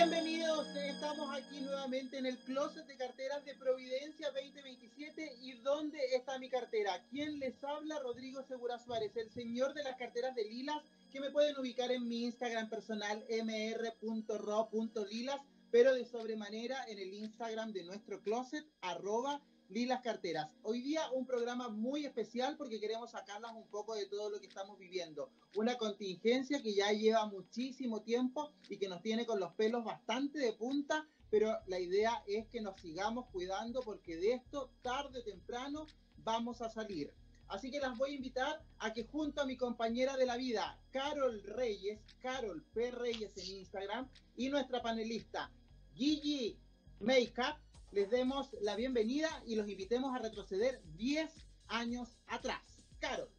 Bienvenidos, estamos aquí nuevamente en el closet de carteras de Providencia 2027. ¿Y dónde está mi cartera? ¿Quién les habla? Rodrigo Segura Suárez, el señor de las carteras de Lilas, que me pueden ubicar en mi Instagram personal mr.ro.lilas, pero de sobremanera en el Instagram de nuestro closet, arroba Lilas Carteras. Hoy día un programa muy especial porque queremos sacarlas un poco de todo lo que estamos viviendo. Una contingencia que ya lleva muchísimo tiempo y que nos tiene con los pelos bastante de punta, pero la idea es que nos sigamos cuidando porque de esto tarde o temprano vamos a salir. Así que las voy a invitar a que junto a mi compañera de la vida, Carol Reyes, Carol P. Reyes en Instagram, y nuestra panelista, Gigi Makeup, les demos la bienvenida y los invitemos a retroceder 10 años atrás. Carol.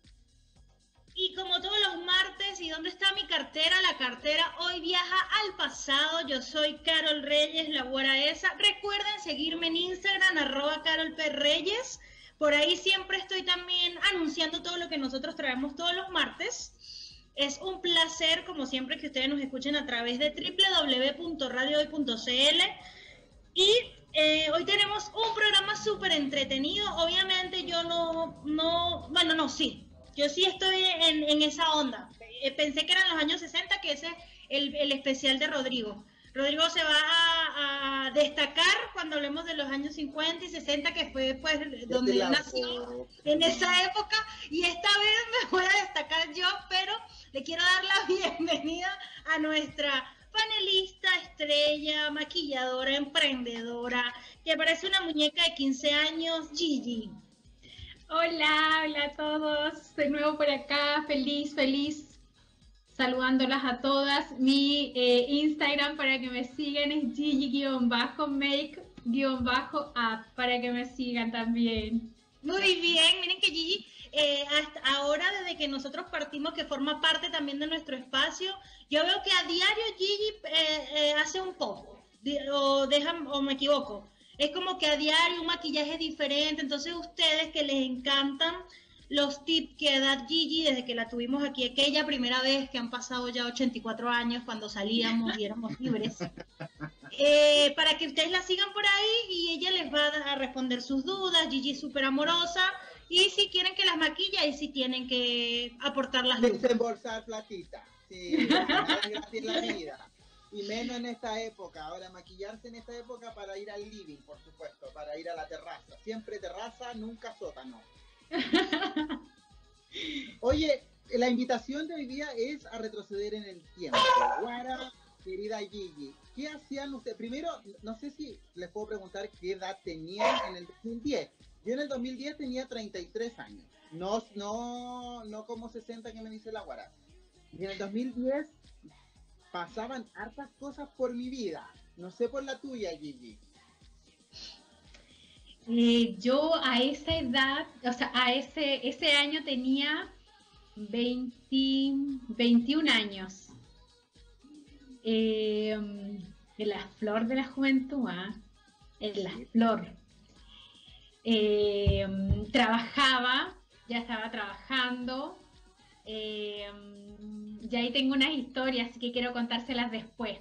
Y como todos los martes, ¿y dónde está mi cartera? La cartera hoy viaja al pasado. Yo soy Carol Reyes, la güera esa. Recuerden seguirme en Instagram, arroba Carol P. Reyes. Por ahí siempre estoy también anunciando todo lo que nosotros traemos todos los martes. Es un placer, como siempre, que ustedes nos escuchen a través de www.radiohoy.cl. Y eh, hoy tenemos un programa súper entretenido. Obviamente yo no, no, bueno, no, sí. Yo sí estoy en, esa onda. Eh, pensé que eran los años 60, que ese es el, especial de Rodrigo. Rodrigo se va a, destacar cuando hablemos de los años 50 y 60, que fue pues donde él nació, en esa época. Y esta vez me voy a destacar yo, pero le quiero dar la bienvenida a nuestra panelista, estrella, maquilladora, emprendedora, que parece una muñeca de 15 años, Gigi. Hola, hola a todos, de nuevo por acá, feliz, feliz, saludándolas a todas. Mi eh, Instagram para que me sigan es Gigi-make-app, para que me sigan también. Muy bien, miren que Gigi eh, hasta ahora, desde que nosotros partimos, que forma parte también de nuestro espacio, yo veo que a diario Gigi eh, eh, hace un poco, o, deja, o me equivoco. Es como que a diario un maquillaje diferente, entonces ustedes que les encantan los tips que da Gigi desde que la tuvimos aquí, aquella primera vez que han pasado ya 84 años cuando salíamos y éramos libres, para que ustedes la sigan por ahí y ella les va a responder sus dudas. Gigi es súper amorosa y si quieren que las maquilla y si tienen que aportar las Desembolsar platita. Sí, gratis la vida. Y menos en esta época. Ahora, maquillarse en esta época para ir al living, por supuesto, para ir a la terraza. Siempre terraza, nunca sótano. Oye, la invitación de hoy día es a retroceder en el tiempo. Guara, querida Gigi, ¿qué hacían ustedes? Primero, no sé si les puedo preguntar qué edad tenían en el 2010. Yo en el 2010 tenía 33 años, no, no, no como 60 que me dice la guara. Y en el 2010 pasaban hartas cosas por mi vida. No sé por la tuya, Gigi. Eh, yo a esa edad, o sea, a ese, ese año tenía 20, 21 años. Eh, en la flor de la juventud, ¿ah? en la flor. Eh, trabajaba, ya estaba trabajando. Eh, y ahí tengo unas historias que quiero contárselas después.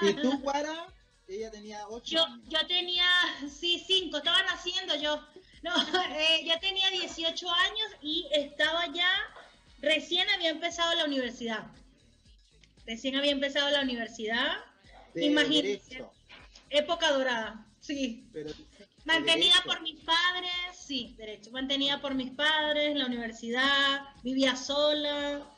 ¿Y tú, Guara? Ella tenía ocho. Yo, yo tenía, sí, cinco, estaba naciendo yo. No, eh, ya tenía 18 años y estaba ya, recién había empezado la universidad. Recién había empezado la universidad. Imagínense. Época dorada. Sí. Mantenida por mis padres, sí, derecho. Mantenida por mis padres, la universidad, vivía sola.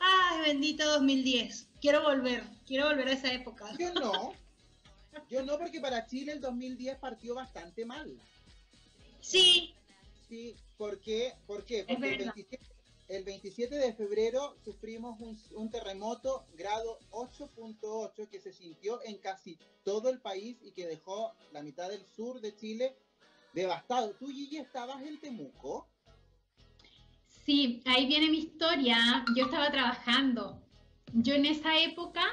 Ay, bendito 2010. Quiero volver, quiero volver a esa época. Yo no. Yo no, porque para Chile el 2010 partió bastante mal. Sí. Sí, ¿por qué? ¿Por qué? Porque el 27, el 27 de febrero sufrimos un, terremoto grado 8.8 que se sintió en casi todo el país y que dejó la mitad del sur de Chile devastado. ¿Tú, Gigi, estabas en Temuco? Sí, ahí viene mi historia. Yo estaba trabajando. Yo en esa época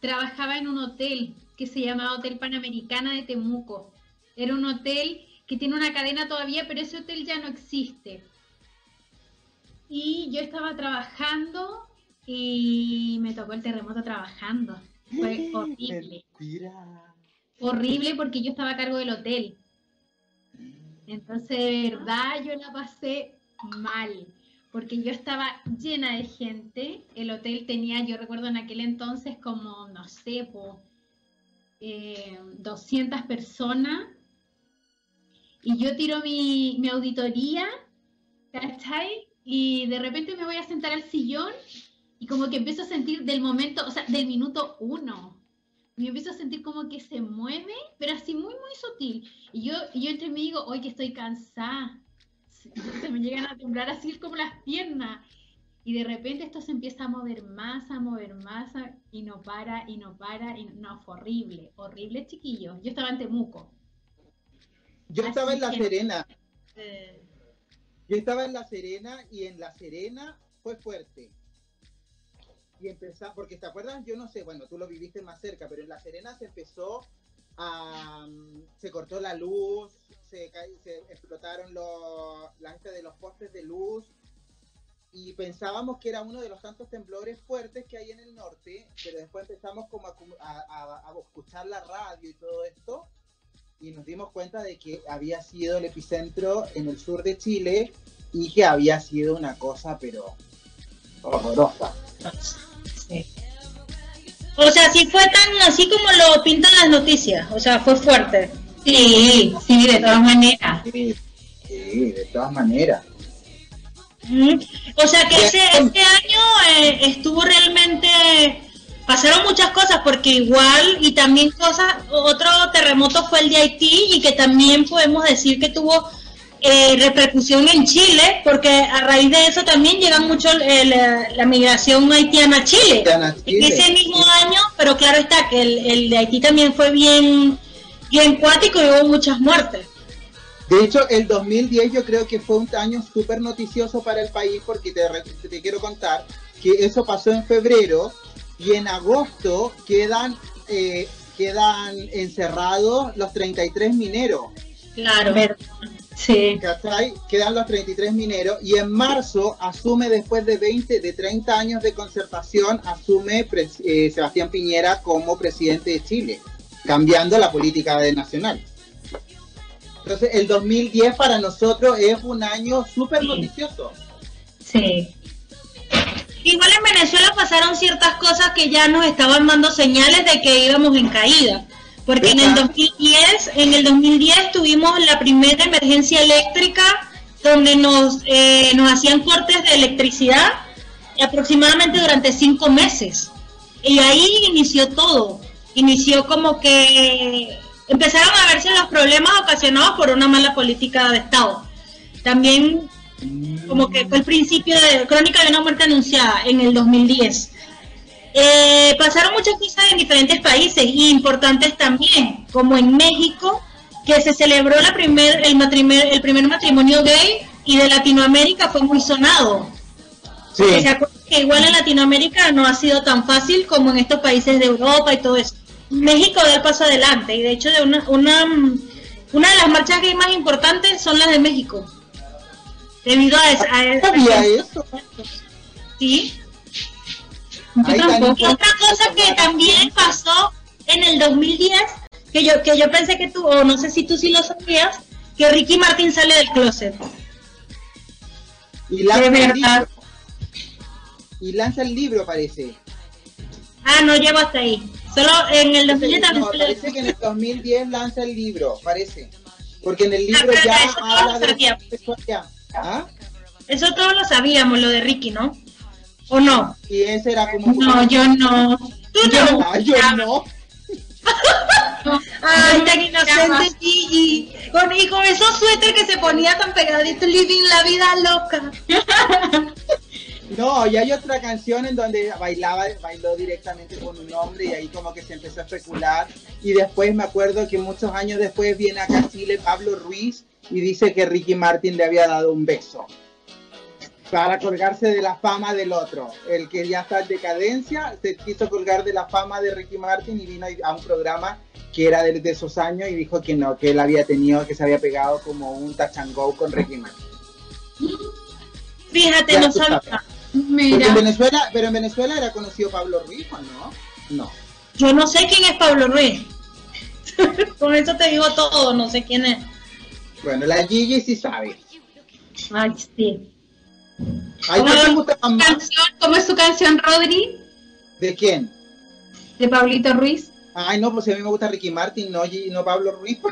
trabajaba en un hotel que se llamaba Hotel Panamericana de Temuco. Era un hotel que tiene una cadena todavía, pero ese hotel ya no existe y yo estaba trabajando y me tocó el terremoto trabajando. fue horrible. Horrible porque yo estaba a cargo del hotel. Entonces, de verdad, yo la pasé mal, porque yo estaba llena de gente. El hotel tenía, yo recuerdo en aquel entonces, como, no sé, po, 200 eh, personas. Y yo tiro mi, mi auditoría, ¿cachai? Y de repente me voy a sentar al sillón y como que empiezo a sentir del momento, o sea, del minuto uno. Me empiezo a sentir como que se mueve, pero así muy, muy sutil. Y yo, yo entre mí digo, hoy que estoy cansada. Se me llegan a temblar así como las piernas. Y de repente esto se empieza a mover más, a mover más, y no para, y no para, y no, fue horrible, horrible chiquillo. Yo estaba en Temuco. Yo estaba en La Serena. Yo estaba en La Serena y en La Serena fue fuerte. Y empezar, porque te acuerdas, yo no sé, bueno, tú lo viviste más cerca, pero en La Serena se empezó a, mm, se cortó la luz, se, se explotaron los, la gente de los postes de luz y pensábamos que era uno de los tantos temblores fuertes que hay en el norte, pero después empezamos como a, a escuchar la radio y todo esto y nos dimos cuenta de que había sido el epicentro en el sur de Chile y que había sido una cosa pero horrorosa. O sea, sí fue tan así como lo pintan las noticias, o sea, fue fuerte. Sí, sí, de todas maneras. Sí, de todas maneras. O sea que ese, este año eh, estuvo realmente, pasaron muchas cosas porque igual y también cosas, otro terremoto fue el de Haití y que también podemos decir que tuvo eh, repercusión en Chile, porque a raíz de eso también llega mucho la, migración haitiana a Chile. En ese mismo año, pero claro está que el, de Haití también fue bien, bien cuático y hubo muchas muertes. De hecho, el 2010 yo creo que fue un año súper noticioso para el país porque te, te quiero contar que eso pasó en febrero y en agosto quedan, eh, quedan encerrados los 33 mineros. Claro. Sí. Quedan los 33 mineros y en marzo asume, después de 20, de 30 años de concertación, asume eh, Sebastián Piñera como presidente de Chile, cambiando la política de nacional. Entonces, el 2010 para nosotros es un año súper noticioso. Sí. Igual en Venezuela pasaron ciertas cosas que ya nos estaban dando señales de que íbamos en caída porque en el 2010, en el 2010 tuvimos la primera emergencia eléctrica donde nos, eh, nos hacían cortes de electricidad aproximadamente durante cinco meses. Y ahí inició todo. Inició como que empezaron a verse los problemas ocasionados por una mala política de Estado. También como que fue el principio de Crónica de una muerte anunciada en el 2010. Eh, pasaron muchas cosas en diferentes países y importantes también, como en México, que se celebró la primer, el, el primer matrimonio gay y de Latinoamérica fue muy sonado. Sí. que igual en Latinoamérica no ha sido tan fácil como en estos países de Europa y todo eso. México da el paso adelante y de hecho de una, una, una de las marchas gay más importantes son las de México. Debido a, esa, a, eso. Sí, y otra cosa que también pasó en el 2010, que yo, que yo pensé que tú, o no sé si tú sí lo sabías, que Ricky Martin sale del closet. Y lanza, libro. y lanza el libro, parece. Ah, no llevo hasta ahí. Solo en el 2010 también no, Parece que en el 2010 lanza el libro, parece. Porque en el ah, libro ya habla de ¿Ah? Eso todos lo sabíamos, lo de Ricky, ¿no? ¿O no? Y ese era como... No, yo no. ¿Tú no? Yo, no. Ay, tan inocente Gigi. Con, y con esos suéteres que se ponía tan pegaditos, living la vida loca. No, y hay otra canción en donde bailaba, bailó directamente con un hombre y ahí como que se empezó a especular. Y después me acuerdo que muchos años después viene acá a Chile Pablo Ruiz y dice que Ricky Martin le había dado un beso para colgarse de la fama del otro. El que ya está en decadencia se quiso colgar de la fama de Ricky Martin y vino a un programa que era de, esos años y dijo que no, que él había tenido, que se había pegado como un tachangó con Ricky Martin. Fíjate, no sabía. En Venezuela, pero en Venezuela era conocido Pablo Ruiz, ¿o no? No. Yo no sé quién es Pablo Ruiz. Con eso te digo todo, no sé quién es. Bueno, la Gigi sí sabe. Ay, sí. Ay, ¿Cómo, ¿qué te es gusta su más? canción? ¿Cómo es su canción, Rodri? ¿De quién? De Pablito Ruiz. Ay, no, pues si a mí me gusta Ricky Martin, no, Gigi- no Pablo Ruiz.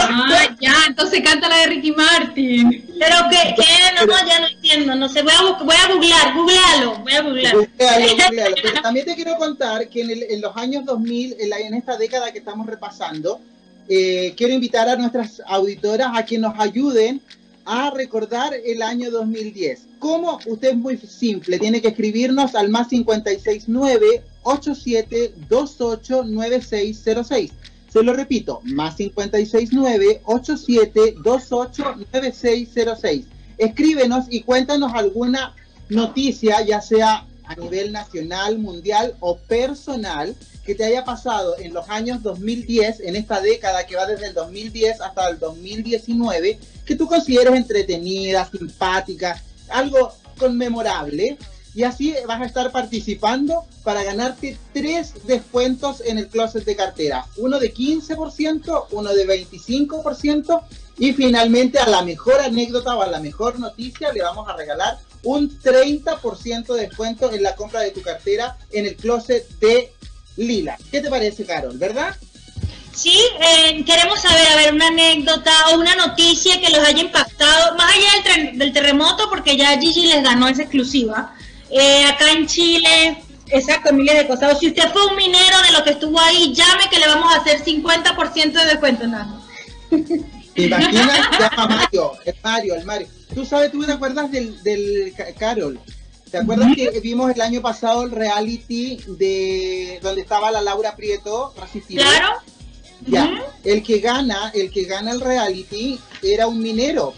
Ah, ya, entonces canta la de Ricky Martin. Pero que, que no, ya no entiendo, no sé, voy a, voy a googlear, googlealo, voy a googlear. Googlealo, googlealo. Pero también te quiero contar que en, el- en los años 2000, en, la- en esta década que estamos repasando, eh, quiero invitar a nuestras auditoras a que nos ayuden a recordar el año 2010. ¿Cómo? Usted es muy simple, tiene que escribirnos al más 569 87 28 9606. Se lo repito, más 569 87 28 9606. Escríbenos y cuéntanos alguna noticia, ya sea a nivel nacional, mundial o personal, que te haya pasado en los años 2010, en esta década que va desde el 2010 hasta el 2019, que tú consideres entretenida, simpática, algo conmemorable. Y así vas a estar participando para ganarte tres descuentos en el closet de cartera. Uno de 15%, uno de 25% y finalmente a la mejor anécdota o a la mejor noticia le vamos a regalar un 30% de descuento en la compra de tu cartera en el closet de Lila. ¿Qué te parece, Carol? ¿Verdad? Sí, eh, queremos saber, a ver, una anécdota o una noticia que los haya impactado, más allá del, del terremoto, porque ya Gigi les ganó esa exclusiva. Eh, acá en Chile, exacto, miles de cosas. O si usted fue un minero de lo que estuvo ahí, llame que le vamos a hacer 50% de descuento. No. ¿Te imaginas? Llama Mario, el Mario, el Mario. Tú sabes, tú te acuerdas del, del Ca- Carol. ¿Te acuerdas que vimos el año pasado el reality de donde estaba la Laura Prieto resistida? Claro. Ya, el que gana, el que gana el reality era un minero.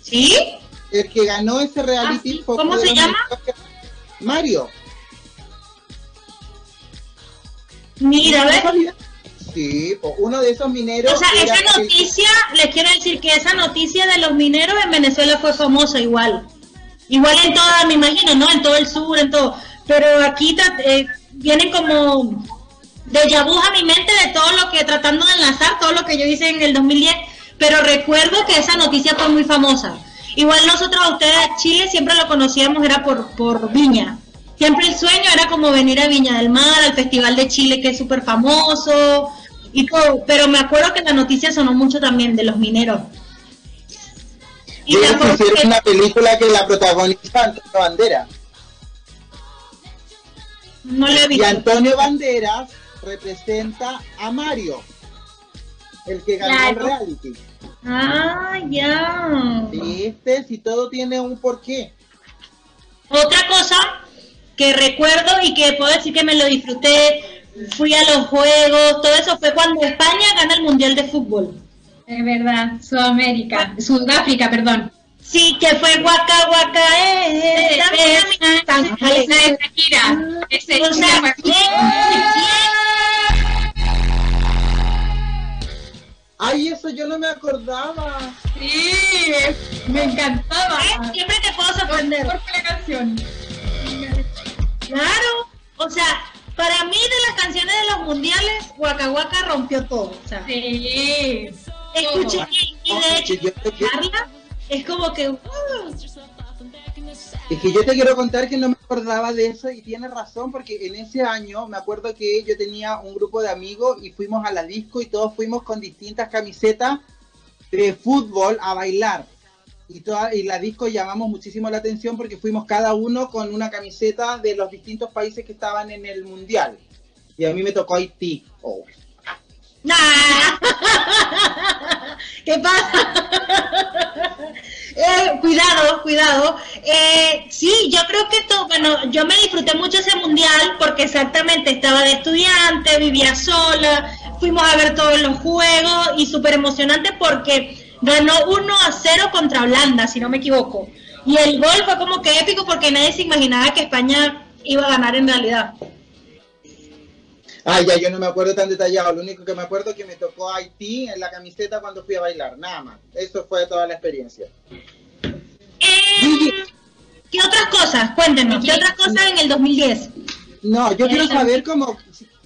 ¿Sí? El que ganó ese reality Ah, sí. fue ¿Cómo se llama? Mario. Mira, a ver. Sí, pues, uno de esos mineros. O sea, esa el- noticia, les quiero decir que esa noticia de los mineros en Venezuela fue famosa igual. Igual en toda, me imagino, ¿no? En todo el sur, en todo. Pero aquí eh, vienen como de vu a mi mente de todo lo que, tratando de enlazar todo lo que yo hice en el 2010. Pero recuerdo que esa noticia fue muy famosa. Igual nosotros a ustedes Chile siempre lo conocíamos, era por, por Viña. Siempre el sueño era como venir a Viña del Mar, al Festival de Chile, que es súper famoso, y todo. Pero me acuerdo que la noticia sonó mucho también de los mineros. Y acuerdo hicieron que- una película que la protagoniza Antonio Banderas. no lo he Y. Antonio Banderas representa a Mario, el que ganó el reality. Ah, ya. ¿Viste? Si todo tiene un porqué. Otra cosa que recuerdo y que puedo decir que me lo disfruté, fui a los juegos, todo eso fue cuando España gana el Mundial de Fútbol. Es verdad, Sudamérica, Sudáfrica, perdón. Sí, que fue Waka Waka, eh, eh, Esa Shakira. Sea, fue- Ay, eso yo no me acordaba. Sí, me encantaba. eh, siempre te puedo sorprender. Por la canción. Claro, o sea, para mí de las canciones de los mundiales, Waka Waka rompió todo. O sea, Sí. Escuché y, de escucharla es como que. uh, Es que yo te quiero contar que no me acordaba de eso y tienes razón porque en ese año me acuerdo que yo tenía un grupo de amigos y fuimos a la disco y todos fuimos con distintas camisetas de fútbol a bailar. Y, toda, y la disco llamamos muchísimo la atención porque fuimos cada uno con una camiseta de los distintos países que estaban en el mundial. Y a mí me tocó Haití. Oh. Nah. ¿Qué pasa? Eh, cuidado, cuidado. Eh, sí, yo creo que todo, bueno, yo me disfruté mucho ese mundial porque exactamente estaba de estudiante, vivía sola, fuimos a ver todos los juegos y súper emocionante porque ganó 1 a 0 contra Holanda, si no me equivoco. Y el gol fue como que épico porque nadie se imaginaba que España iba a ganar en realidad. Ay, ya yo no me acuerdo tan detallado. Lo único que me acuerdo es que me tocó Haití en la camiseta cuando fui a bailar. Nada más. Eso fue toda la experiencia. Eh, ¿Qué otras cosas? Cuéntenos, ¿qué otras cosas en el 2010? No, yo quiero saber cómo,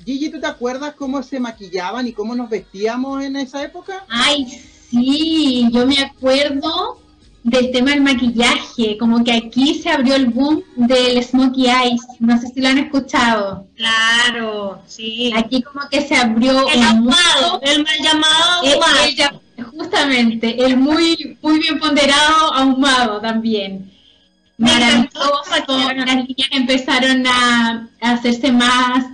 Gigi, ¿tú te acuerdas cómo se maquillaban y cómo nos vestíamos en esa época? Ay, sí, yo me acuerdo del tema del maquillaje, como que aquí se abrió el boom del Smokey Eyes, no sé si lo han escuchado. Claro, sí. Aquí como que se abrió el ahumado, el mal llamado ahumado. justamente, el muy, muy bien ponderado ahumado también. Maravilloso, las niñas empezaron a, hacerse más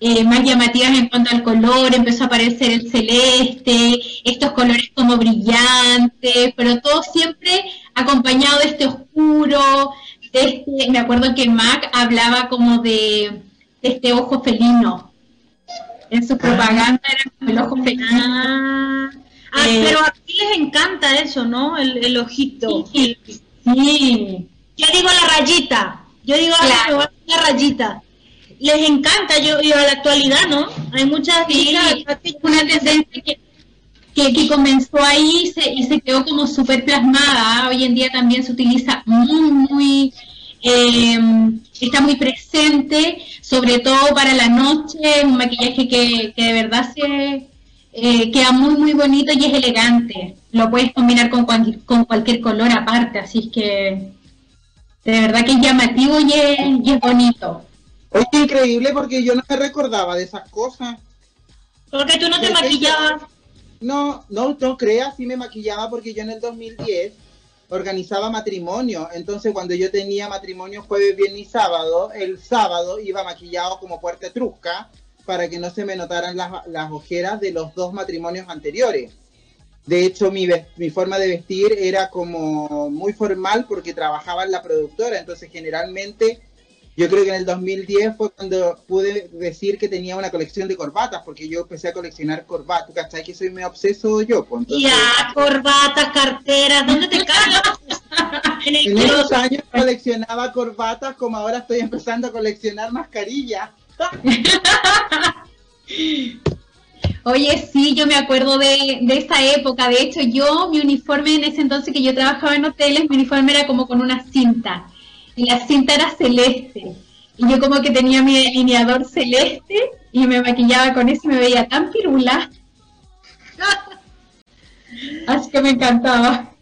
eh, más llamativas en cuanto al color, empezó a aparecer el celeste, estos colores como brillantes, pero todo siempre acompañado de este oscuro, de este, me acuerdo que Mac hablaba como de, este ojo felino. En su propaganda era como el ojo felino. Ah, ah eh, pero aquí les encanta eso, ¿no? El, ojito. Sí, sí. Yo digo la rayita. Yo digo la rayita les encanta, yo y a la actualidad, ¿no? Hay muchas sí, una tendencia que, que, comenzó ahí y se, y se quedó como súper plasmada. Hoy en día también se utiliza muy, muy, em, está muy presente, sobre todo para la noche, un maquillaje que, que de verdad se eh, queda muy, muy bonito y es elegante. Lo puedes combinar con, con cualquier color aparte, así que de verdad que es llamativo y y es bonito. Es increíble porque yo no me recordaba de esas cosas. Porque tú no te maquillabas. No, no, no creas, sí me maquillaba porque yo en el 2010 organizaba matrimonio. Entonces, cuando yo tenía matrimonio jueves, viernes y sábado, el sábado iba maquillado como puerta trusca para que no se me notaran las, las ojeras de los dos matrimonios anteriores. De hecho, mi, mi forma de vestir era como muy formal porque trabajaba en la productora. Entonces, generalmente yo creo que en el 2010 fue cuando pude decir que tenía una colección de corbatas, porque yo empecé a coleccionar corbatas. ¿Tú cachai que soy muy obseso yo? Pues, ya, corbatas, carteras, ¿dónde te caes? en, esos años coleccionaba corbatas, como ahora estoy empezando a coleccionar mascarillas. Oye, sí, yo me acuerdo de, de esa época. De hecho, yo, mi uniforme en ese entonces que yo trabajaba en hoteles, mi uniforme era como con una cinta la cinta era celeste. Y yo como que tenía mi delineador celeste y me maquillaba con eso y me veía tan pirula. Así que me encantaba.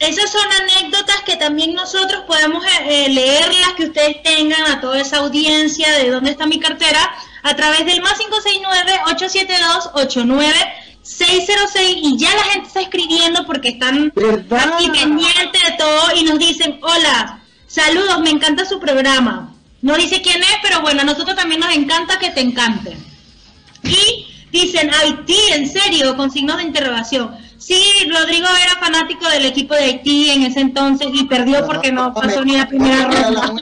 Esas son anécdotas que también nosotros podemos eh, eh, leerlas, que ustedes tengan a toda esa audiencia de dónde está mi cartera, a través del más 569-872-89606 y ya la gente está escribiendo porque están aquí pendientes de todo y nos dicen, hola, Saludos, me encanta su programa. No dice quién es, pero bueno, a nosotros también nos encanta que te encante. Y dicen, Haití, en serio, con signos de interrogación. Sí, Rodrigo era fanático del equipo de Haití en ese entonces y perdió porque no, pasó ni la primera ronda.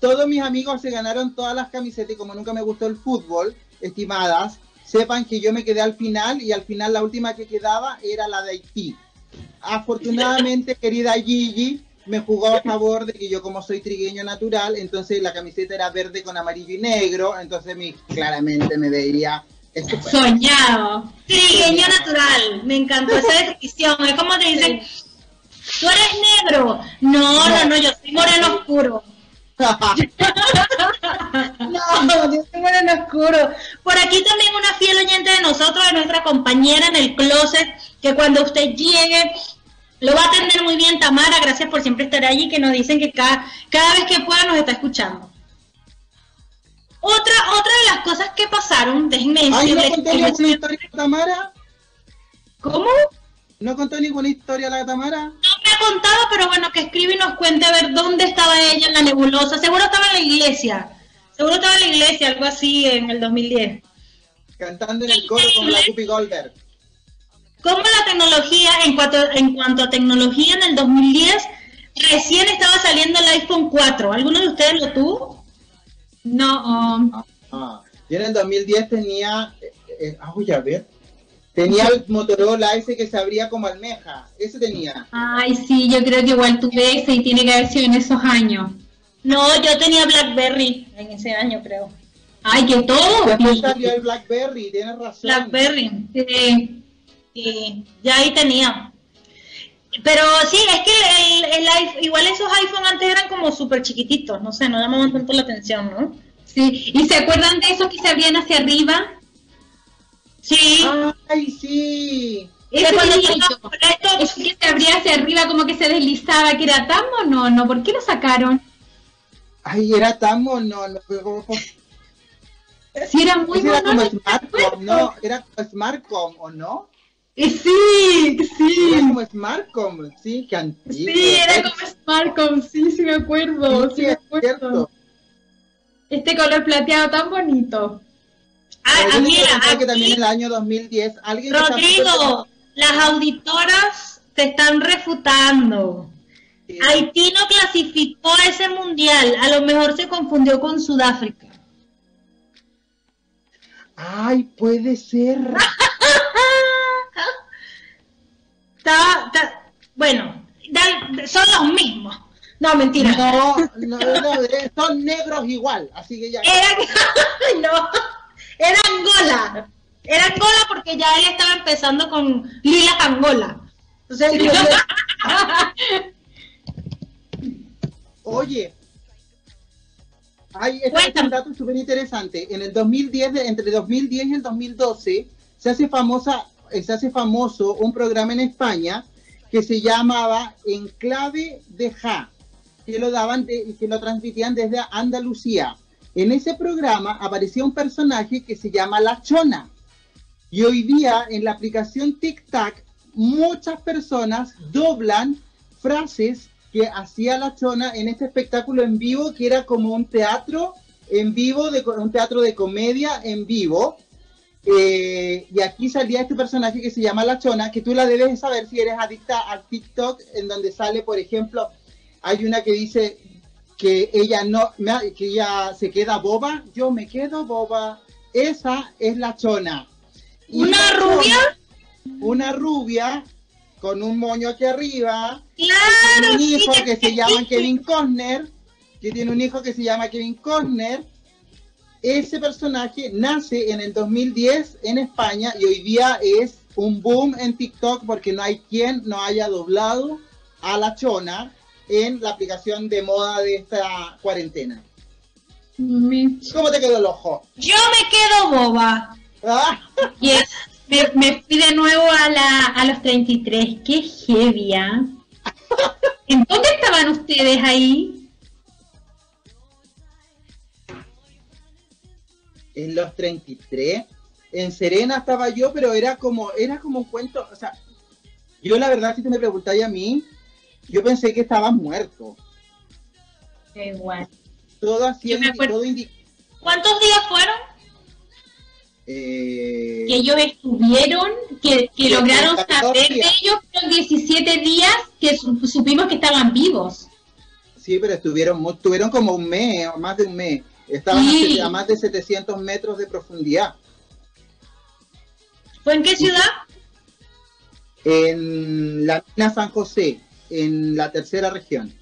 Todos mis amigos se ganaron todas las camisetas y como nunca me gustó el fútbol, estimadas, sepan que yo me quedé al final y al final la última que quedaba era la de Haití. Afortunadamente, querida Gigi, me jugó a favor de que yo como soy trigueño natural, entonces la camiseta era verde con amarillo y negro, entonces mi, claramente me veía Soñado. Trigueño natural. Me encantó esa descripción. Es como te dicen, tú eres negro. No, no, no, yo soy moreno oscuro. no, yo soy moreno oscuro. Por aquí también una fiel oyente de nosotros, de nuestra compañera en el closet, que cuando usted llegue lo va a atender muy bien Tamara, gracias por siempre estar allí, que nos dicen que cada, cada vez que pueda nos está escuchando. Otra, otra de las cosas que pasaron, déjenme decirles... ¿No contó ninguna historia la Tamara? ¿Cómo? ¿No contó ninguna historia la Tamara? No me ha contado, pero bueno, que escribe y nos cuente a ver dónde estaba ella en la nebulosa. Seguro estaba en la iglesia. Seguro estaba en la iglesia, algo así, en el 2010. Cantando en el coro con la Guppy Goldberg. ¿Cómo la tecnología, en cuanto, en cuanto a tecnología en el 2010, recién estaba saliendo el iPhone 4? ¿Alguno de ustedes lo tuvo? No. Um, ah, yo en el 2010 tenía, eh, eh, ah, voy a ver, tenía el Motorola ese que se abría como almeja, ese tenía. Ay, sí, yo creo que igual tuve ese y tiene que haber sido en esos años. No, yo tenía BlackBerry en ese año, creo. Ay, que todo. Después salió el BlackBerry, tienes razón. BlackBerry, sí ya ahí tenía. Pero sí, es que el, igual esos iPhone antes eran como súper chiquititos, no sé, no llamaban tanto la atención, ¿no? Sí, Sí, ¿y se acuerdan de esos que se abrían hacia arriba? Sí. Ay, sí. Ese cuando ese que se abría hacia arriba como que se deslizaba, que era tan monono, ¿por qué lo sacaron? Ay, era tan mono. No, pero- Si era muy Ese era como monono. Smartcom, ¿no? Era como Smartcom, ¿o no? Eh, Sí, Era sí. como Smartcom, sí, que antiguo. Sí, era como Smartcom, sí, sí me acuerdo, sí Sí, me acuerdo. cierto. Este color plateado tan bonito. Ah, ah, que también en el año 2010 alguien Rodrigo, las auditoras te están refutando. Haití no clasificó a ese mundial, a lo mejor se confundió con Sudáfrica. Ay, puede ser. Está- bueno, son los mismos. No, mentira. No, no, no, eh, son negros igual, así que ya. Era, no, era Angola. Era Angola porque ya él estaba empezando con Lila Angola. Entonces, yo- Oye, ay, este es un dato súper interesante. En el 2010, de- entre 2010 y el 2012, se hace famosa, se hace famoso un programa en España que se llamaba Enclave de Ja, que lo daban de- que lo transmitían desde Andalucía. En ese programa aparecía un personaje que se llama La Chona. Y hoy día en la aplicación TikTok muchas personas doblan frases que hacía la Chona en este espectáculo en vivo que era como un teatro en vivo, un teatro de comedia en vivo. Eh, y aquí salía este personaje que se llama La Chona, que tú la debes de saber si eres adicta al TikTok, en donde sale, por ejemplo, hay una que dice que ella no, que ella se queda boba, yo me quedo boba. Esa es La Chona. Y ¿Una La rubia? Chona, una rubia con un moño aquí arriba, Claro, un hijo que se llama. Kevin Costner, que tiene un hijo que se llama Kevin Costner. Ese personaje nace en el 2010 en España y hoy día es un boom en TikTok porque no hay quien no haya doblado a la chona en la aplicación de moda de esta cuarentena. ¿Cómo te quedó el ojo? Yo me quedo boba. Ah, me, me fui de nuevo a, la, a los 33. Qué heavy, ¿ah? ¿En dónde estaban ustedes ahí? En los 33. En Serena estaba yo, pero era como, era como un cuento, o sea, yo la verdad si te me preguntáis a mí, yo pensé que estaba muerto. Igual. Todo así, todo ¿Cuántos días fueron? eh, Que ellos estuvieron, que, que lograron 14 saber de ellos fueron 17 días que su- supimos que estaban vivos. Sí, pero estuvieron, estuvieron como un mes, o más de un mes. Estaban a más de 700 metros de profundidad. ¿Fue en qué ciudad? En la mina San José, en la tercera región.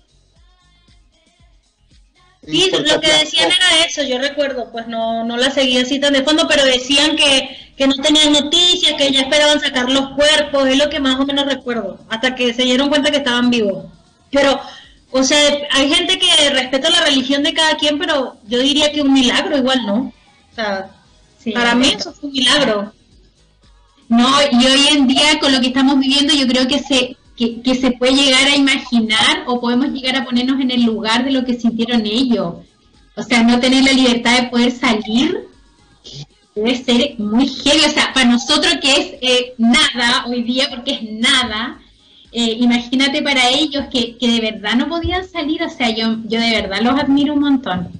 Sí, lo que decían era eso, yo recuerdo, pues no, no la seguía así tan de fondo, pero decían que, que no tenían noticias, que ya esperaban sacar los cuerpos, es lo que más o menos recuerdo, hasta que se dieron cuenta que estaban vivos. Pero, o sea, hay gente que respeta la religión de cada quien, pero yo diría que un milagro igual, ¿no? O sea, Sí. para mí eso fue un milagro. No, y hoy en día con lo que estamos viviendo yo creo que se, que, que se puede llegar a imaginar o podemos llegar a ponernos en el lugar de lo que sintieron ellos. O sea, no tener la libertad de poder salir debe ser muy heavy. O sea, para nosotros que es eh, nada hoy día, porque es nada, eh, imagínate para ellos que, que de verdad no podían salir. O sea, yo, yo de verdad los admiro un montón.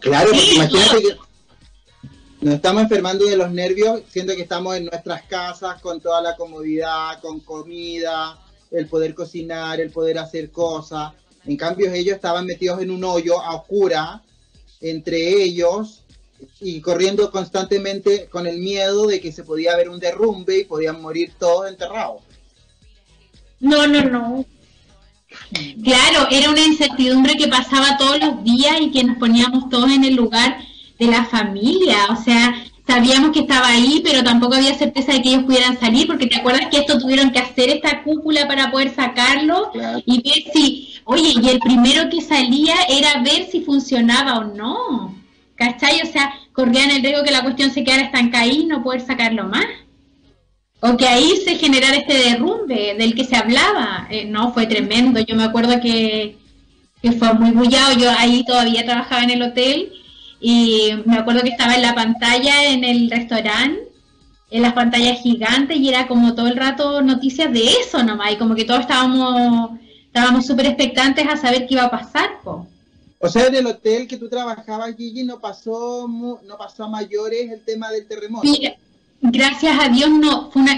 Claro, porque imagínate que nos estamos enfermando de los nervios, siendo que estamos en nuestras casas con toda la comodidad, con comida, el poder cocinar, el poder hacer cosas. En cambio, ellos estaban metidos en un hoyo a oscura entre ellos y corriendo constantemente con el miedo de que se podía haber un derrumbe y podían morir todos enterrados. No, no, no. Claro, era una incertidumbre que pasaba todos los días y que nos poníamos todos en el lugar de la familia. O sea, sabíamos que estaba ahí, pero tampoco había certeza de que ellos pudieran salir, porque te acuerdas que esto tuvieron que hacer esta cúpula para poder sacarlo y ver si, oye, y el primero que salía era ver si funcionaba o no. ¿Cachai? O sea, corrían el riesgo que la cuestión se quedara estancada ahí y no poder sacarlo más. O que ahí se generara este derrumbe del que se hablaba. Eh, no, fue tremendo. Yo me acuerdo que, que fue muy bullado. Yo ahí todavía trabajaba en el hotel y me acuerdo que estaba en la pantalla en el restaurante, en las pantallas gigantes, y era como todo el rato noticias de eso nomás, y como que todos estábamos estábamos súper expectantes a saber qué iba a pasar. O sea, en el hotel que tú trabajabas, Gigi, no pasó, no pasó a mayores el tema del terremoto. Mira, gracias a Dios no, fue una,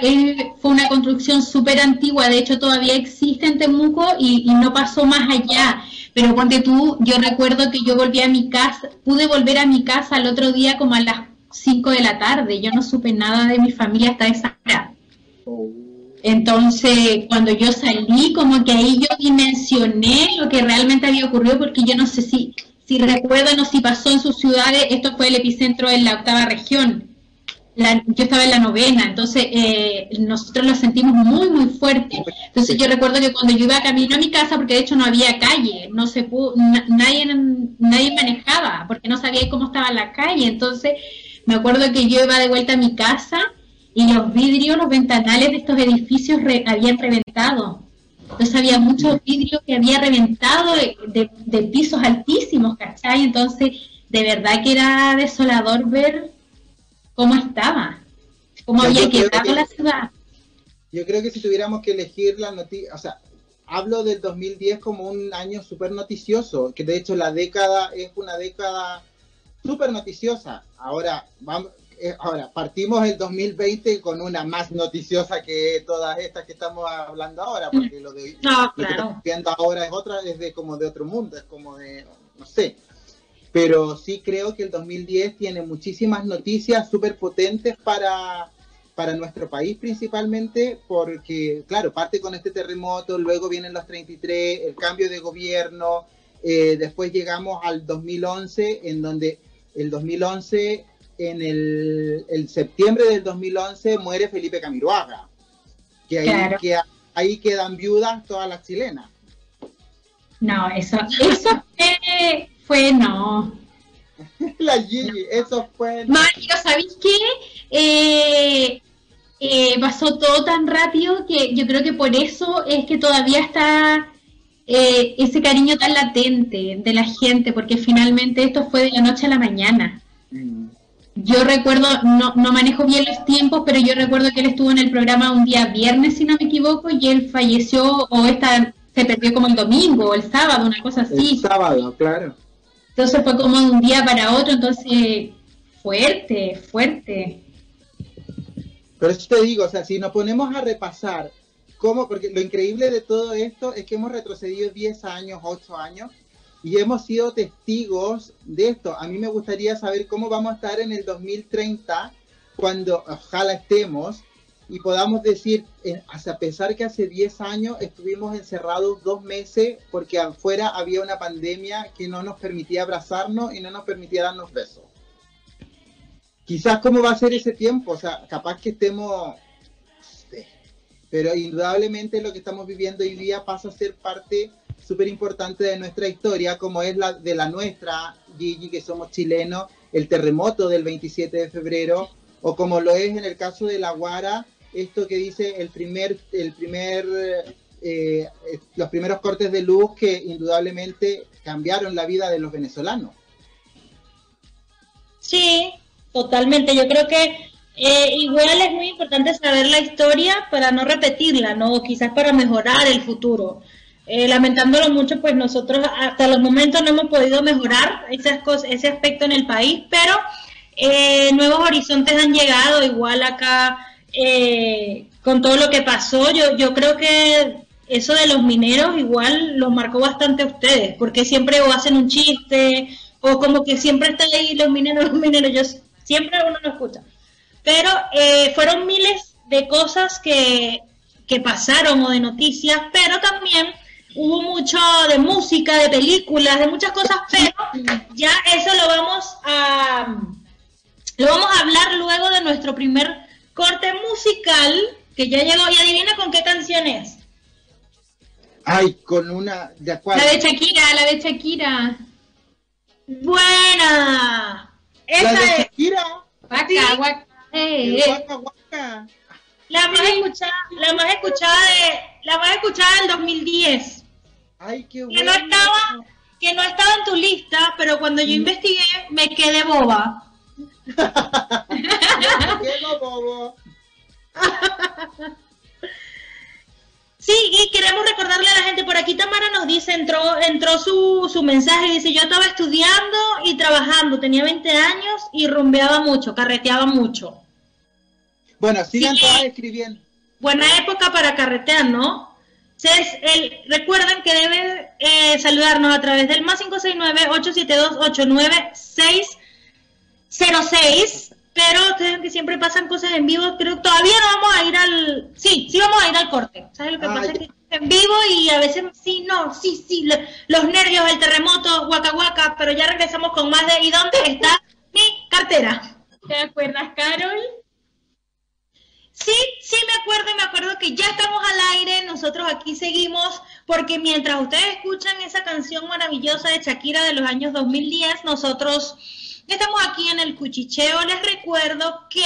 fue una construcción súper antigua, de hecho todavía existe en Temuco y, y no pasó más allá. Pero ponte tú, yo recuerdo que yo volví a mi casa, pude volver a mi casa el otro día como a las 5 de la tarde. Yo no supe nada de mi familia hasta esa hora. Oh. Entonces, cuando yo salí, como que ahí yo dimensioné lo que realmente había ocurrido, porque yo no sé si, si recuerdan o si pasó en sus ciudades, esto fue el epicentro en la octava región yo estaba en la novena, entonces eh, nosotros lo sentimos muy, muy fuerte. Entonces yo recuerdo que cuando yo iba camino a mi casa, porque de hecho no había calle, no se pudo, nadie, nadie manejaba, porque no sabía cómo estaba la calle. Entonces me acuerdo que yo iba de vuelta a mi casa y los vidrios, los ventanales de estos edificios habían reventado. Entonces había muchos vidrios que había reventado de, de pisos altísimos, ¿cachai? Entonces, de verdad que era desolador ver cómo estaba, cómo había quedado la ciudad. Yo creo que si tuviéramos que elegir la noticia, o sea, hablo del 2010 como un año súper noticioso, que de hecho la década es una década súper noticiosa. Ahora, vamos, eh, ahora, partimos el 2020 con una más noticiosa que todas estas que estamos hablando ahora, porque lo de no, lo que estamos viendo ahora es otra, es de como de otro mundo, es como de, no sé. Pero sí creo que el 2010 tiene muchísimas noticias súper potentes para, para nuestro país principalmente, porque, claro, parte con este terremoto, luego vienen los 33, el cambio de gobierno, eh, después llegamos al 2011, en donde el 2011, en el, el septiembre del 2011, muere Felipe Camiroaga, que ahí, que ahí quedan viudas todas las chilenas. No, eso, eso fue fue no. La Gigi, eso fue. Mágico, ¿sabéis qué? Eh, eh, pasó todo tan rápido que yo creo que por eso es que todavía está eh, ese cariño tan latente de la gente, porque finalmente esto fue de la noche a la mañana. Mm. Yo recuerdo, no, no manejo bien los tiempos, pero yo recuerdo que él estuvo en el programa un día viernes, si no me equivoco, y él falleció o esta, se perdió como el domingo o el sábado, una cosa así. El sábado, claro. Entonces fue como de un día para otro, entonces fuerte, fuerte. Pero eso te digo, o sea, si nos ponemos a repasar cómo, porque lo increíble de todo esto es que hemos retrocedido 10 años, 8 años, y hemos sido testigos de esto. A mí me gustaría saber cómo vamos a estar en el 2030, cuando ojalá estemos, y podamos decir, eh, a pesar que hace 10 años estuvimos encerrados dos meses porque afuera había una pandemia que no nos permitía abrazarnos y no nos permitía darnos besos. Quizás cómo va a ser ese tiempo, o sea, capaz que estemos, pero indudablemente lo que estamos viviendo hoy día pasa a ser parte súper importante de nuestra historia, como es la de la nuestra, Gigi, que somos chilenos, el terremoto del 27 de febrero, o como lo es en el caso de la Guara, esto que dice el primer, el primer, eh, los primeros cortes de luz que indudablemente cambiaron la vida de los venezolanos. Sí, totalmente. Yo creo que eh, igual es muy importante saber la historia para no repetirla, ¿no? Quizás para mejorar el futuro. Eh, lamentándolo mucho, pues nosotros hasta los momentos no hemos podido mejorar esas cosas, ese aspecto en el país, pero nuevos horizontes han llegado, igual acá eh, con todo lo que pasó, yo, yo creo que eso de los mineros igual los marcó bastante a ustedes, porque siempre o hacen un chiste, o como que siempre están ahí los mineros, los mineros, yo siempre uno lo escucha. Pero eh, fueron miles de cosas que, que pasaron o de noticias, pero también hubo mucho de música, de películas, de muchas cosas, pero ya eso lo vamos a Lo vamos a hablar luego de nuestro primer corte musical, que ya llegó. Y adivina con qué canción es. Ay, con una. ¿De La de Shakira, la de Shakira. Buena. Esa ¿La de Shakira? Waka, waka. Eh, eh. La más escuchada, la más escuchada de, la más escuchada del 2010. Ay, qué bueno. Que no estaba, que no estaba en tu lista, pero cuando yo mm. investigué me quedé boba. me quedo bobo. Sí, y queremos recordarle a la gente, por aquí Tamara nos dice, entró, entró su, su mensaje, dice, yo estaba estudiando y trabajando, tenía 20 años y rumbeaba mucho, carreteaba mucho. Bueno, sigan todas escribiendo. Buena época para carretear, ¿no? El, recuerden que deben eh, saludarnos a través del más 569-872-89606 pero ustedes que siempre pasan cosas en vivo, creo que todavía no vamos a ir al... Sí, sí vamos a ir al corte. ¿Sabes lo que pasa? Es que en vivo y a veces sí, no, sí, sí, los nervios, el terremoto, guaca guaca, pero ya regresamos con más de ¿y dónde está mi cartera? ¿Te acuerdas, Carol? Sí, sí me acuerdo y me acuerdo que ya estamos al aire, nosotros aquí seguimos, porque mientras ustedes escuchan esa canción maravillosa de Shakira de los años 2010, nosotros Estamos aquí en el cuchicheo. Les recuerdo que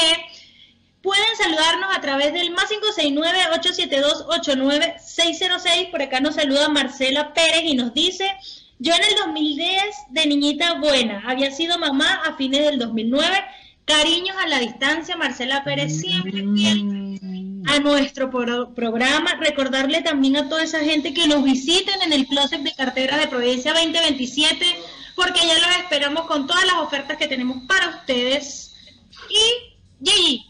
pueden saludarnos a través del más 569-872-89606. Por acá nos saluda Marcela Pérez y nos dice, yo en el 2010 de niñita buena, había sido mamá a fines del 2009. Cariños a la distancia, Marcela Pérez siempre fiel a nuestro programa. Recordarle también a toda esa gente que nos visiten en el closet de cartera de Providencia 2027 porque ya los esperamos con todas las ofertas que tenemos para ustedes. Y Gigi,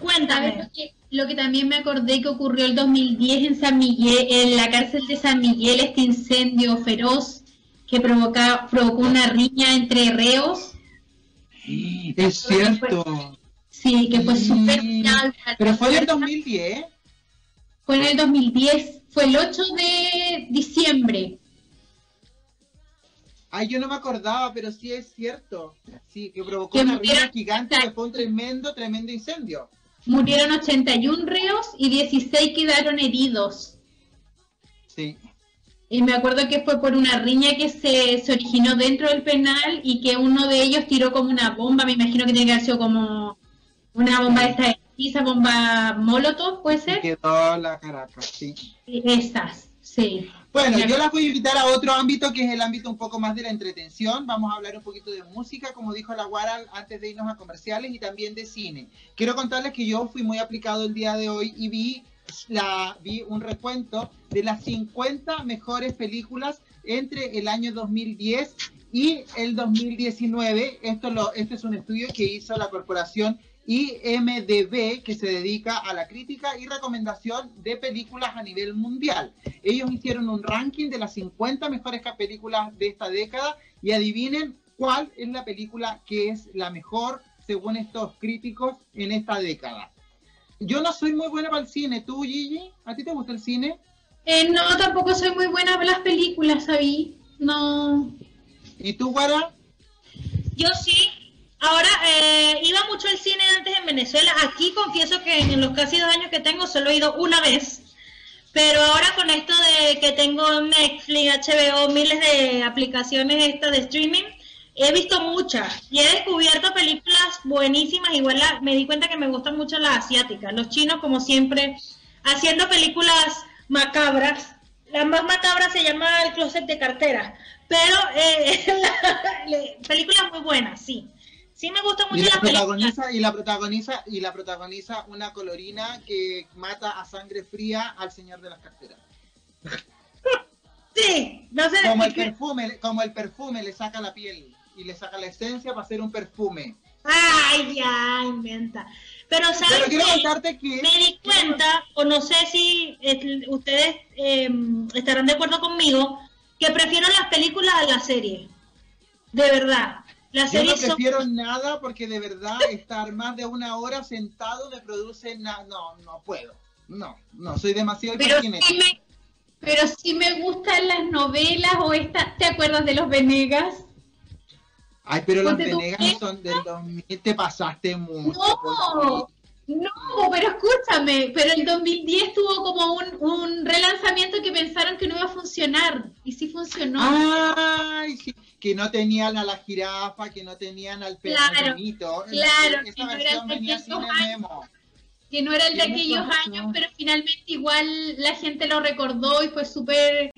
cuéntame. Lo que, también me acordé que ocurrió el 2010 en San Miguel, en la cárcel de San Miguel, este incendio feroz que provoca, provocó una riña entre reos. Es cierto. Sí, que fue súper Pero fue en el 2010. Fue en el 2010, fue el 8 de diciembre. Ay, yo no me acordaba, pero sí es cierto. Sí, que provocó una ruina gigante que fue un tremendo, tremendo incendio. Murieron 81 reos y 16 quedaron heridos. Sí. Y me acuerdo que fue por una riña que se, se originó dentro del penal y que uno de ellos tiró como una bomba, me imagino que tiene que haber sido como una bomba de esta esa bomba molotov, ¿puede ser? Quedó la caraca, sí. Esas, sí. Bueno, yo las voy a invitar a otro ámbito que es el ámbito un poco más de la entretención. Vamos a hablar un poquito de música, como dijo la Guara antes de irnos a comerciales, y también de cine. Quiero contarles que yo fui muy aplicado el día de hoy y vi, la, vi un recuento de las 50 mejores películas entre el año 2010 y el 2019. Esto, este es un estudio que hizo la corporación IMDB, que se dedica a la crítica y recomendación de películas a nivel mundial. Ellos hicieron un ranking de las 50 mejores películas de esta década y adivinen cuál es la película que es la mejor según estos críticos en esta década. Yo no soy muy buena para el cine. ¿Tú, Gigi? ¿A ti te gusta el cine? Eh, no, tampoco soy muy buena para las películas, ¿sabí? No. ¿Y tú, Guara? Yo sí, Ahora, eh, iba mucho al cine antes en Venezuela. Aquí confieso que en los casi dos años que tengo solo he ido una vez. Pero ahora con esto de que tengo Netflix, HBO, miles de aplicaciones estas de streaming, he visto muchas y he descubierto películas buenísimas. Igual me di cuenta que me gustan mucho las asiáticas. Los chinos, como siempre, haciendo películas macabras. La más macabra se llama El Closet de Cartera. Pero eh, películas muy buenas, sí. Sí me gusta mucho y la, protagoniza y la protagoniza y la protagoniza una colorina que mata a sangre fría al señor de las carteras. Sí, no sé. Como el perfume, como el perfume le saca la piel y le saca la esencia para hacer un perfume. Ay, ya, inventa. Pero sabes que me di cuenta, o no sé si eh, ustedes em, estarán de acuerdo conmigo, que prefiero las películas a la serie. De verdad. Yo no prefiero nada porque de verdad estar más de una hora sentado me produce nada. No, no puedo. No, no, soy demasiado pero sí, me, pero sí me gustan las novelas o estas. ¿Te acuerdas de los Venegas? Ay, pero los Venegas son del 2000, te pasaste mucho. No, no, pero escúchame, pero el 2010 tuvo como un, un relanzamiento que pensaron que no iba a funcionar y sí funcionó. Ay, sí, que no tenían a la jirafa, que no tenían al Claro, pedacinito. claro, Esa que no era versión el de venía sin que no era el de aquellos años, pero finalmente igual la gente lo recordó y fue súper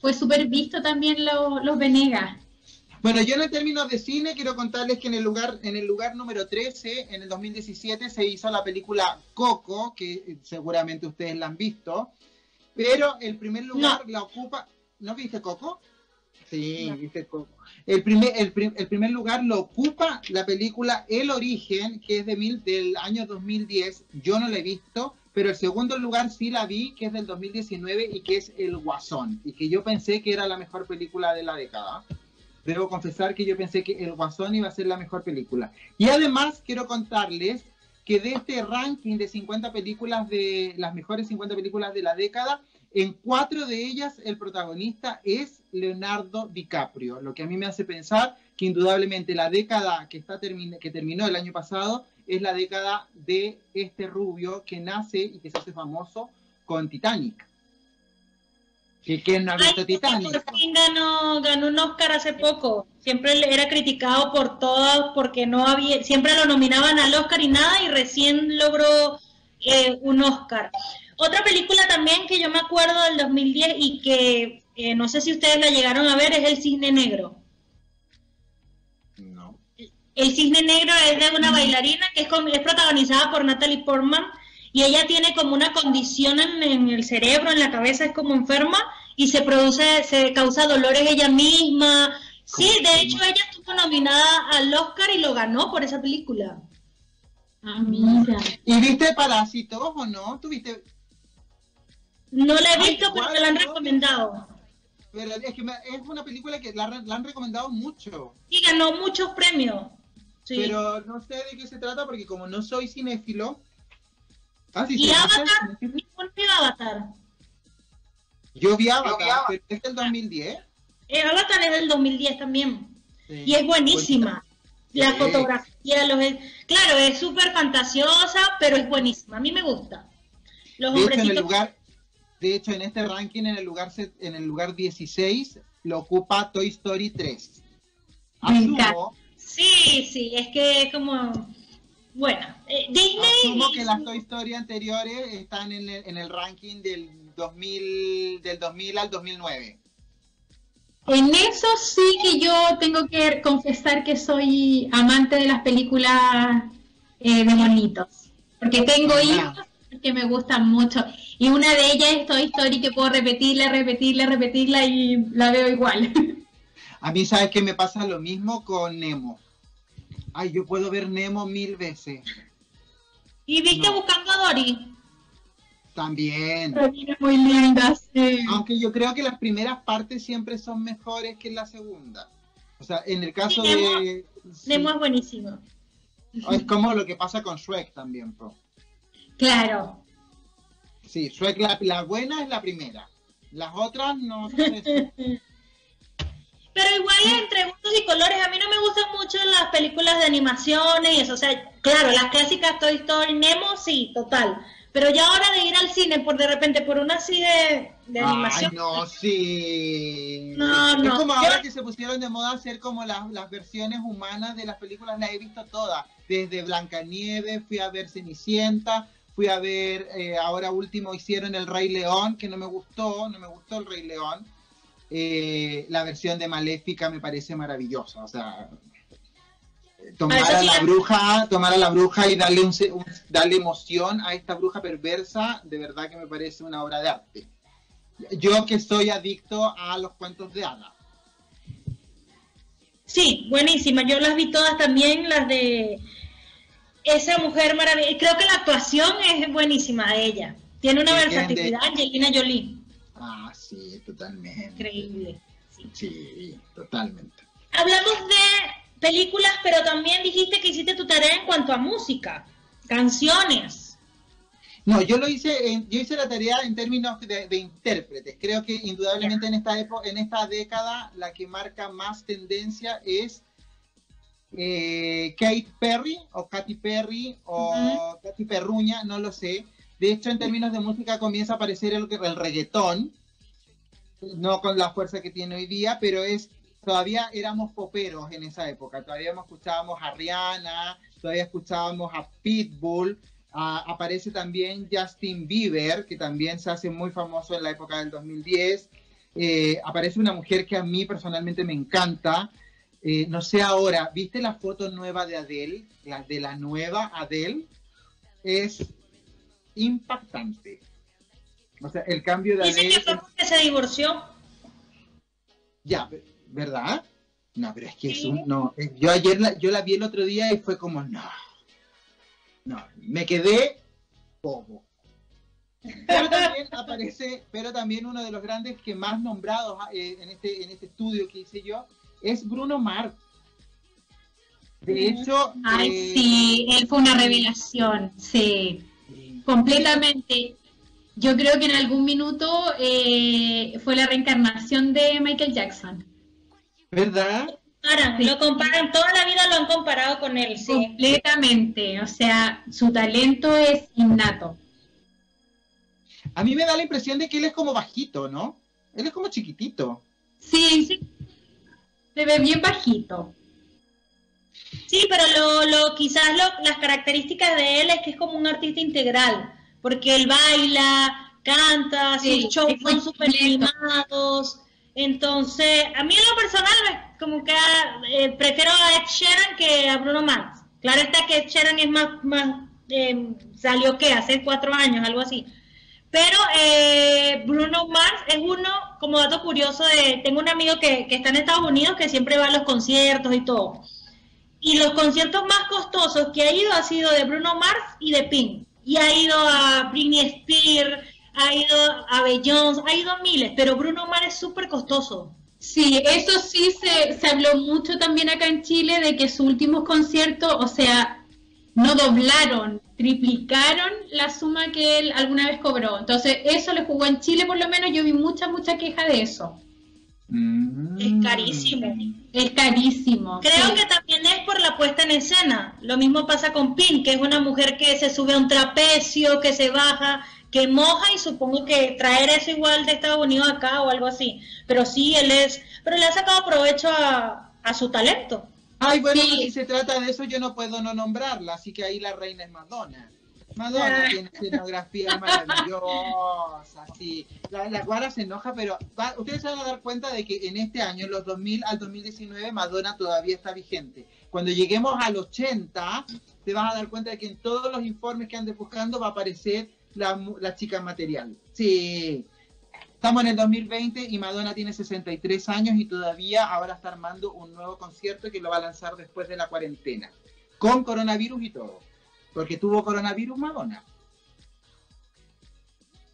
fue súper visto también lo- los Venegas. Bueno, yo en términos de cine quiero contarles que en el lugar en el lugar número 13, en el 2017 se hizo la película Coco, que eh, seguramente ustedes la han visto, pero el primer lugar la ocupa ¿No viste Coco? Sí, No. viste Coco. El primer, el, el primer lugar lo ocupa la película El Origen, que es de mil, del año 2010. Yo no la he visto, pero el segundo lugar sí la vi, que es del 2019 y que es El Guasón, y que yo pensé que era la mejor película de la década. Debo confesar que yo pensé que El Guasón iba a ser la mejor película. Y además quiero contarles que de este ranking de 50 películas de las mejores 50 películas de la década, en cuatro de ellas el protagonista es Leonardo DiCaprio, lo que a mí me hace pensar que indudablemente la década que, está termin- que terminó el año pasado es la década de este rubio que nace y que se hace famoso con Titanic. Que quién no ha visto Ay, Titanic. por fin ganó, ganó un Oscar hace poco. Siempre era criticado por todas porque no había, siempre lo nominaban al Oscar y nada y recién logró eh, un Oscar. Otra película también que yo me acuerdo del 2010 y que eh, no sé si ustedes la llegaron a ver es El Cisne Negro. No. El Cisne Negro es de una bailarina que es, con- es protagonizada por Natalie Portman y ella tiene como una condición en, en el cerebro, en la cabeza, es como enferma y se produce, se causa dolores ella misma. Sí, ¿Cómo se de hecho ella estuvo nominada al Oscar y lo ganó por esa película. Ah, mira. ¿Y viste Parásitos o no? ¿Tuviste? No la he Ay, visto, pero igual, me la han recomendado. Pero es que me- es una película que la, la han recomendado mucho. Y ganó muchos premios. Sí. Pero no sé de qué se trata porque como no soy cinéfilo. Ah, sí, ¿Y Avatar? ¿Cuál fue Avatar? Yo vi Avatar, pero es del 2010. Eh, Avatar es del 2010 también. Sí. Y es buenísima. La Sí. fotografía, los... claro, es súper fantasiosa, pero es buenísima. A mí me gusta. Los De hecho, en el hombrecitos. lugar, de hecho, en este ranking, en el lugar en el lugar 16, lo ocupa Toy Story 3. Me encanta. Asumo, Sí, sí, es que es como. Bueno, eh, Disney. asumo que las Toy Story anteriores están en el, en el ranking del 2000, del 2000 al 2009. En eso sí que yo tengo que confesar que soy amante de las películas eh, de monitos. Porque tengo Ah. hijos que me gustan mucho. Y una de ellas es Toy Story que puedo repetirla, repetirla, repetirla y la veo igual. A mí, ¿sabes qué me pasa lo mismo con Nemo? Ay, yo puedo ver Nemo mil veces. ¿Y viste No. buscando a Dory? También. es muy linda, sí. Aunque yo creo que las primeras partes siempre son mejores que la segunda. O sea, en el caso Sí, Nemo- de... sí, Nemo es buenísimo. es como lo que pasa con Shrek también, po. Claro. Sí, Shrek la, la buena es la primera. Las otras no sé. Pero igual entre gustos y colores, a mí no me gustan mucho las películas de animaciones y eso. O sea, claro, las clásicas Toy Story, Nemo, sí, total. Pero ya ahora de ir al cine por de repente por una así de, de Ay, animación. no, sí. No, Es no. como Yo- ahora que se pusieron de moda hacer como las, las versiones humanas de las películas, las he visto todas. Desde Blancanieves, fui a ver Cenicienta, fui a ver, eh, ahora último hicieron El Rey León, que no me gustó, no me gustó El Rey León. Eh, la versión de Maléfica me parece maravillosa, o sea, tomar Ah, esa a la bruja, tomar a la bruja y darle un, un- darle emoción a esta bruja perversa, de verdad que me parece una obra de arte. Yo que soy adicto a los cuentos de hadas. Sí, buenísima. Yo las vi todas también, las de esa mujer maravillosa. Creo que la actuación es buenísima de ella. Tiene una ¿De versatilidad, Angelina Jolie. Ah, sí, totalmente. Increíble. sí. Sí, totalmente. Hablamos de películas, pero también dijiste que hiciste tu tarea en cuanto a música, canciones. No, yo lo hice, en- yo hice la tarea en términos de, de intérpretes. Creo que indudablemente en esta época, en esta década, la que marca más tendencia es eh, Kate Perry o Katy Perry o Katy Perruña, no lo sé. De hecho, en términos de música comienza a aparecer el, reggaetón, no con la fuerza que tiene hoy día, pero es todavía éramos poperos en esa época, todavía escuchábamos a Rihanna, todavía escuchábamos a Pitbull, aparece también Justin Bieber, que también se hace muy famoso en la época del 2010, eh, aparece una mujer que a mí personalmente me encanta, eh, no sé ahora, ¿viste la foto nueva de Adele? La de la nueva Adele. Es impactante. O sea, el cambio de Adele... Dice que fue porque se divorció. Ya, ¿verdad? No, pero es que es un... No, eh, yo ayer la, yo la vi el otro día y fue como, no. No, me quedé poco. Pero también aparece, pero también uno de los grandes que más nombrados eh, en, este, en este estudio que hice yo es Bruno Mars. De hecho. Ay, eh, sí, él fue una revelación, sí. Completamente. Yo creo que en algún minuto eh, fue la reencarnación de Michael Jackson. ¿Verdad? lo comparan, toda la vida lo han comparado con él, sí. Completamente, o sea, su talento es innato. A mí me da la impresión de que él es como bajito, ¿no? Él es como chiquitito. Sí, sí. Se ve bien bajito. Sí, pero lo, lo quizás las características de él es que es como un artista integral, porque él baila, canta, sus shows son súper animados. Entonces, a mí en lo personal, como que eh, prefiero a Ed Sheeran que a Bruno Mars. Claro está que Ed Sheeran es más, más eh, salió que hace cuatro años, algo así. Pero eh, Bruno Mars es uno, como dato curioso, de, tengo un amigo que, está en Estados Unidos que siempre va a los conciertos y todo. Y los conciertos más costosos que ha ido ha sido de Bruno Mars y de Pink. Y ha ido a Britney Spears, ha ido a Beyoncé, ha ido a miles, pero Bruno Mars es súper costoso. Sí, eso sí se, se habló mucho también acá en Chile de que sus últimos conciertos, o sea, no doblaron, triplicaron la suma que él alguna vez cobró. Entonces, eso le jugó en Chile, por lo menos yo vi mucha, mucha queja de eso. Mm. Es carísimo. Es carísimo. Creo que también es por la puesta en escena. Lo mismo pasa con Pin, que es una mujer que se sube a un trapecio, que se baja, que moja y supongo que traer eso igual de Estados Unidos acá o algo así. Pero sí, él es, pero le ha sacado provecho a, a su talento. Ay, bueno, si se trata de eso, yo no puedo no nombrarla, así que ahí la reina es Madonna. Madonna ah. tiene escenografía maravillosa, sí. La, la guara se enoja, pero ustedes se van a dar cuenta de que en este año, los 2000 al 2019, Madonna todavía está vigente. Cuando lleguemos al 80, te vas a dar cuenta de que en todos los informes que andes buscando va a aparecer la, la chica material. Sí, Estamos en el 2020 y Madonna tiene 63 años y todavía ahora está armando un nuevo concierto que lo va a lanzar después de la cuarentena, con coronavirus y todo, porque tuvo coronavirus Madonna.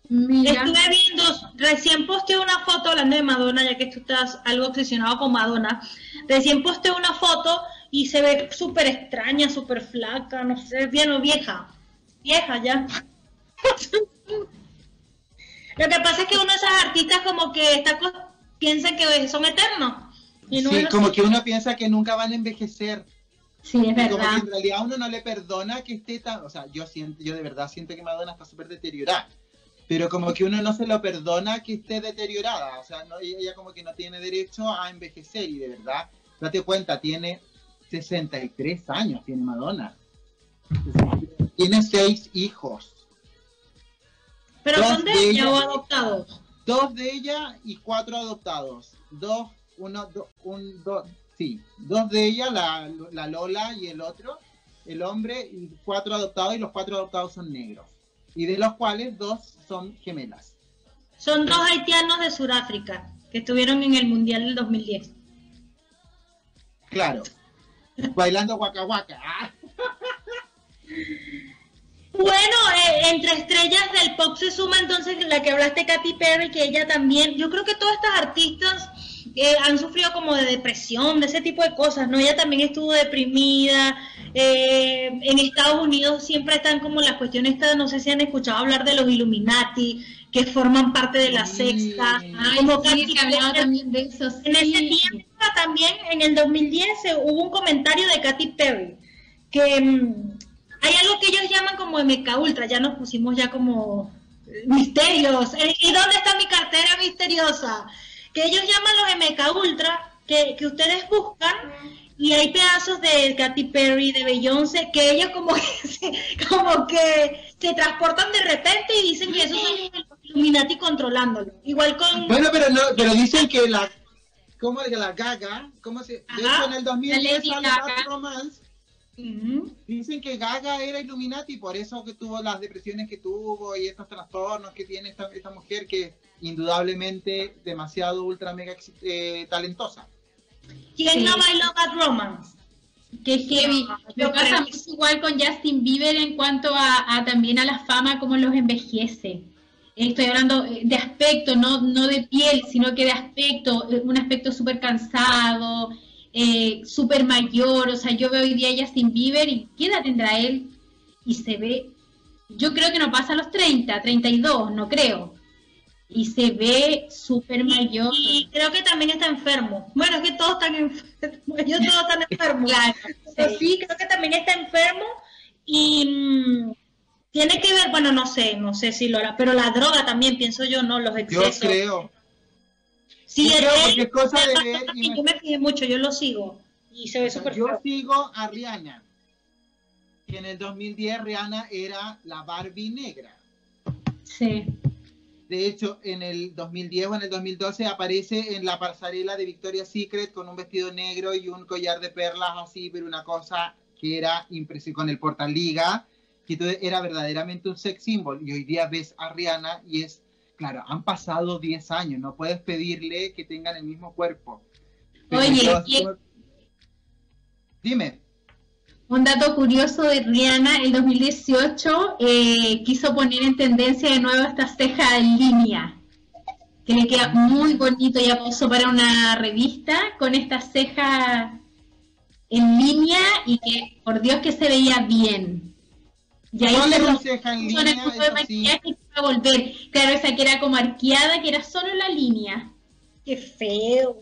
Estuve viendo, recién posteé una foto hablando de Madonna, ya que tú estás algo obsesionado con Madonna. Recién posteé una foto y se ve súper extraña, súper flaca, no sé, bien o vieja. Vieja ya. Lo que pasa es que uno de esos artistas como que está piensa que son eternos. sí, como que uno piensa que nunca van a envejecer. Sí, es verdad. Como que en realidad uno no le perdona que esté tan, o sea, yo siento, yo de verdad siento que Madonna está súper deteriorada. Pero como que uno no se lo perdona que esté deteriorada, o sea, no, ella como que no tiene derecho a envejecer y de verdad, date cuenta, tiene 63 años, tiene Madonna. Tiene seis hijos. ¿Pero son de, ella, o adoptados? Dos de ella y cuatro adoptados. Dos, uno, un, dos, sí. Dos de ella, la, la Lola y el otro, el hombre, y cuatro adoptados, y los cuatro adoptados son negros. Y de los cuales dos son gemelas. Son dos haitianos de Sudáfrica, que estuvieron en el Mundial del 2010. Claro. Bailando guaca Bueno, eh, entre estrellas del pop se suma entonces la que hablaste, Katy Perry, que ella también, yo creo que todas estas artistas eh, han sufrido como de depresión, de ese tipo de cosas, ¿no? Ella también estuvo deprimida, Eh, en Estados Unidos siempre están como las cuestiones, estas, no sé si han escuchado hablar de los Illuminati, que forman parte de la sexta. Como sí, Katy Perry. también de eso. En ese sí. tiempo también, en el 2010, se- hubo un comentario de Katy Perry, que mm, hay algo que ellos llaman como MK Ultra, ya nos pusimos ya como misterios. Eh, ¿Y dónde está mi cartera misteriosa? Que ellos llaman los MK Ultra, que, que ustedes buscan, y hay pedazos de Katy Perry, de Beyoncé, que ellos como que se, como que se transportan de repente y dicen que esos son los Illuminati controlándolo. Igual con... Bueno, pero no, pero dicen que la, ¿cómo es que la Gaga, cómo se, de Ajá. hecho en el 2010 Lady sale. Bad Romance, dicen que Gaga era Illuminati, por eso que tuvo las depresiones que tuvo y estos trastornos que tiene esta, esta mujer que indudablemente demasiado ultra mega eh, talentosa. ¿Quién Sí. no bailó Bad Romance? Que heavy. Yo pasa mucho igual con Justin Bieber en cuanto a, a también a la fama, cómo los envejece. Estoy hablando eh, de aspecto, no, no de piel, sino que de aspecto, eh, un aspecto súper cansado, eh, súper mayor. O sea, yo veo hoy día a Justin Bieber y ¿qué edad tendrá él? Y se ve, yo creo que no pasa a los 30, 32, no creo. Y se ve súper mayor. Y creo que también está enfermo. Bueno, es que todos están enfermos. Ellos todos están enfermos. Claro, Pero sí. sí, creo que también está enfermo. Y mm, tiene que ver, bueno, no sé, no sé si lo hará, pero la droga también, pienso yo, ¿no? Los Yo excesos. creo. Sí, yo creo él- porque es cosa de ver y yo me fijé mucho, yo lo sigo. Y se ve súper yo feo. sigo a Rihanna. Que en el 2010 Rihanna era la Barbie negra. Sí. De hecho, en el 2010 o en el 2012 aparece en la pasarela de Victoria's Secret con un vestido negro y un collar de perlas así, pero una cosa que era impresionante con el portaliga, que era verdaderamente un sex symbol. Y hoy día ves a Rihanna y es, claro, han pasado 10 años, no puedes pedirle que tengan el mismo cuerpo. Pero Oye, y- Dime. Un dato curioso de Rihanna, el 2018 eh, quiso poner en tendencia de nuevo esta ceja en línea, que le queda muy bonito, ya posó para una revista con esta ceja en línea y que por Dios que se veía bien. Y ahí ¿Cuál se es la puso ceja en línea? el grupo de sí. maquillaje que iba a volver. Claro, esa que era como arqueada, que era solo la línea. Qué feo.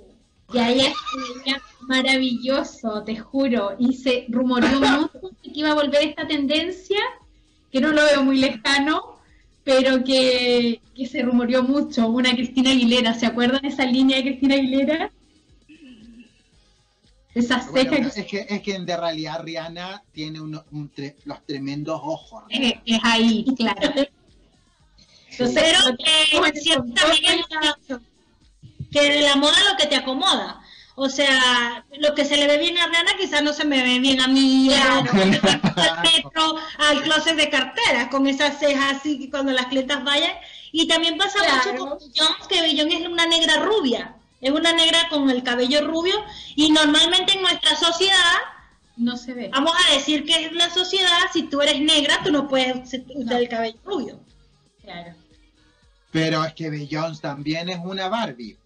Y ahí veía maravilloso, te juro. Y se rumoreó mucho que iba a volver esta tendencia, que no lo veo muy lejano, pero que, que se rumoreó mucho. Una Cristina Aguilera, ¿se acuerdan esa línea de Cristina Aguilera? Esa Bueno, ceja es, que, es que de realidad Rihanna tiene uno- un tre- los tremendos ojos. que es, es ahí, claro. Entonces, Pero lo tenemos en que que de la moda lo que te acomoda. O sea, lo que se le ve bien a Rihanna quizás no se me ve bien a mí. Claro. Al metro, al closet de carteras, con esas cejas así que cuando las clientas vayan. Y también pasa Claro. mucho con Beyoncé, que Beyoncé es una negra rubia. Es una negra con el cabello rubio. Y normalmente en nuestra sociedad, No se ve. vamos a decir que es la sociedad, si tú eres negra, tú no puedes usar el cabello rubio. Claro. Pero es que Beyoncé también es una Barbie.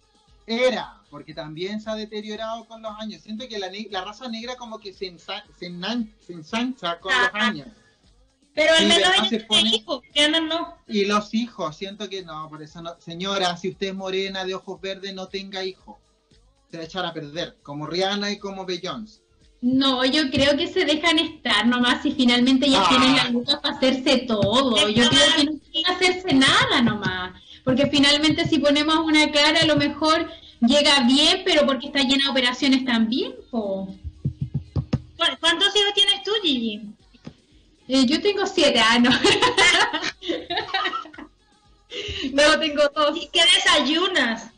Era, porque también se ha deteriorado con los años. Siento que la, la raza negra como que se, ensa- se, se ensancha con los años. Pero al menos pone- hijos, Rihanna no. Y los hijos, siento que no, por eso no. Señora, si usted es morena de ojos verdes, no tenga hijos. Se va a echar a perder, como Rihanna y como Beyoncé. No, yo creo que se dejan estar nomás y finalmente ya Ah. tienen la lucas para hacerse todo. Yo creo que no que hacerse nada nomás. Porque finalmente si ponemos una cara a lo mejor llega bien, pero porque está llena de operaciones también. po. ¿Cu- ¿Cuántos hijos tienes tú, Gigi? Eh, yo tengo siete años. no, tengo dos. ¿Y qué desayunas?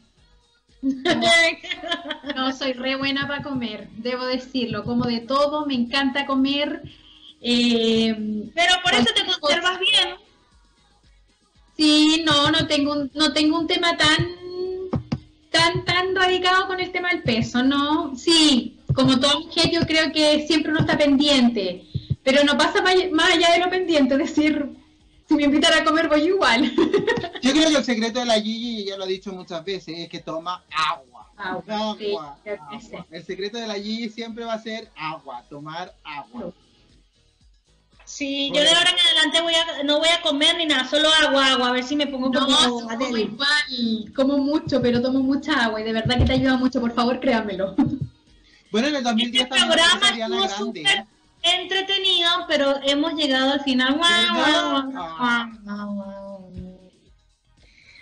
No, soy re buena para comer, debo decirlo. Como de todo, me encanta comer. Eh, Pero por eso te conservas bien. Sí, no, no tengo un, no tengo un tema tan, tan, tan radicado con el tema del peso, no. Sí, como toda mujer yo creo que siempre uno está pendiente, pero no pasa más, allá de lo pendiente, es decir, si me invitan a comer voy igual. Yo creo que el secreto de la Gigi, ya lo ha dicho muchas veces, es que toma agua. Agua, Agua. El secreto de la Gigi siempre va a ser agua, tomar agua. Sí, yo de ahora en adelante voy a, no voy a comer ni nada, solo agua, agua, a ver si me pongo No, como como Adele. igual, como mucho, pero tomo mucha agua y de verdad que te ayuda mucho, por favor, créanmelo. Bueno, en el 2010 Este programa estuvo súper entretenido, pero hemos llegado al final. Guau.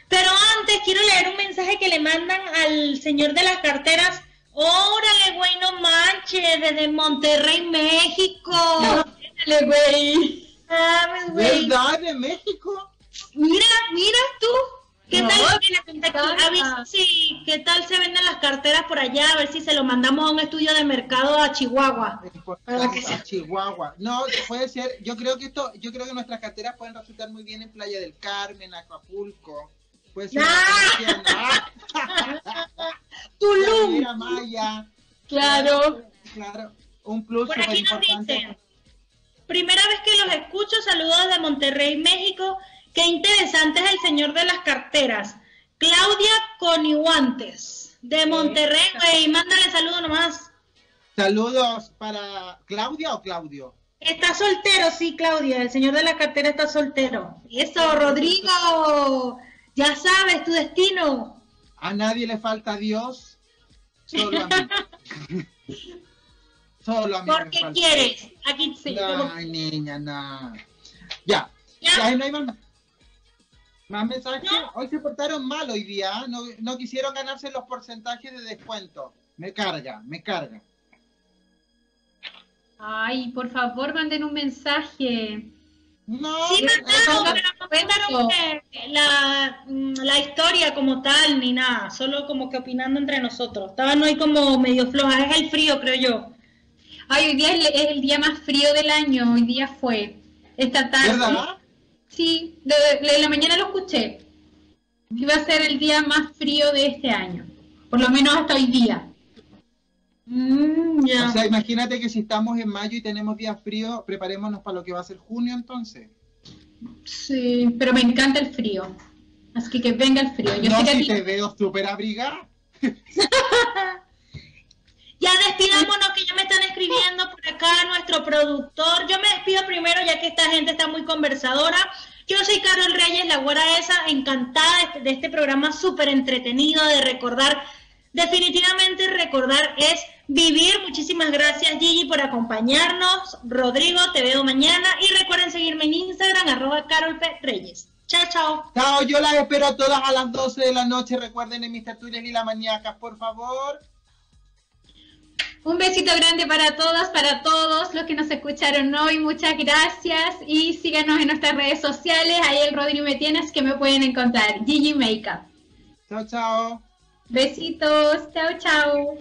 Pero antes quiero leer un mensaje que le mandan al señor de las carteras. Órale, güey, no manches, desde Monterrey, México. Dale, güey. Güey. ¿Verdad? ¿De México? Mira, mira tú. ¿Qué No, tal? encanta. avisa si- ¿Qué tal se venden las carteras por allá? A ver si se lo mandamos a un estudio de mercado a Chihuahua. Para que A Chihuahua. No, puede ser. Yo creo que esto, yo creo que nuestras carteras pueden resultar muy bien en Playa del Carmen, Acapulco. Puede ser. ¡Ah! Ah, Tulum. Maya. Claro. Claro. Un plus Por aquí nos importante. dicen, primera vez que los escucho, saludos desde Monterrey, México. Qué interesante es el señor de las carteras. Claudia Conihuantes, de Monterrey, güey. Mándale saludos nomás. Saludos para Claudia o Claudio. Está soltero, sí, Claudia. El señor de la cartera está soltero. Y eso, Rodrigo. Ya sabes tu destino. A nadie le falta Dios. Solo a mí. Solo a mí. ¿Por me qué falta. quieres? Aquí sí. como- Ay, niña, no. Ya. Ya. Ya, no hay más, más mensajes. No. Hoy se portaron mal hoy día. ¿ah? No, no quisieron ganarse los porcentajes de descuento. Me carga, me carga. Ay, por favor, manden un mensaje. No, Sí, no, mandaron, no, pero no mandaron que la, mm, la historia como tal ni nada, solo como que opinando entre nosotros. Estaban hoy como medio flojas, es el frío, creo yo. Ay, hoy día es, es el día más frío del año, hoy día fue. Esta tarde. ¿Verdad? Sí, de, de la mañana lo escuché. Iba a ser el día más frío de este año. Por lo menos hasta hoy día. Mm. O sea, imagínate que si estamos en mayo y tenemos días fríos, preparémonos para lo que va a ser junio entonces. Sí, pero me encanta el frío. Así que que venga el frío. Yo no, sé que a si ti- te veo súper abrigada. Ya despidámonos que ya me están escribiendo por acá nuestro productor. Yo me despido primero ya que esta gente está muy conversadora. Yo soy Carol Reyes, la güera esa, encantada de este, programa súper entretenido, de recordar. Definitivamente recordar es vivir. Muchísimas gracias Gigi por acompañarnos. Rodrigo, te veo mañana. Y recuerden seguirme en Instagram, arroba Carol P. Reyes. Chao, chao. Chao, yo las espero todas a las 12 de la noche. Recuerden en mis tertulias y la maníacas, por favor. Un besito grande para todas, para todos los que nos escucharon hoy. Muchas gracias y síganos en nuestras redes sociales. Ahí el Rodrigo me tienes que me pueden encontrar. Gigi Makeup. Chao, chao. Besitos. Chao, chao.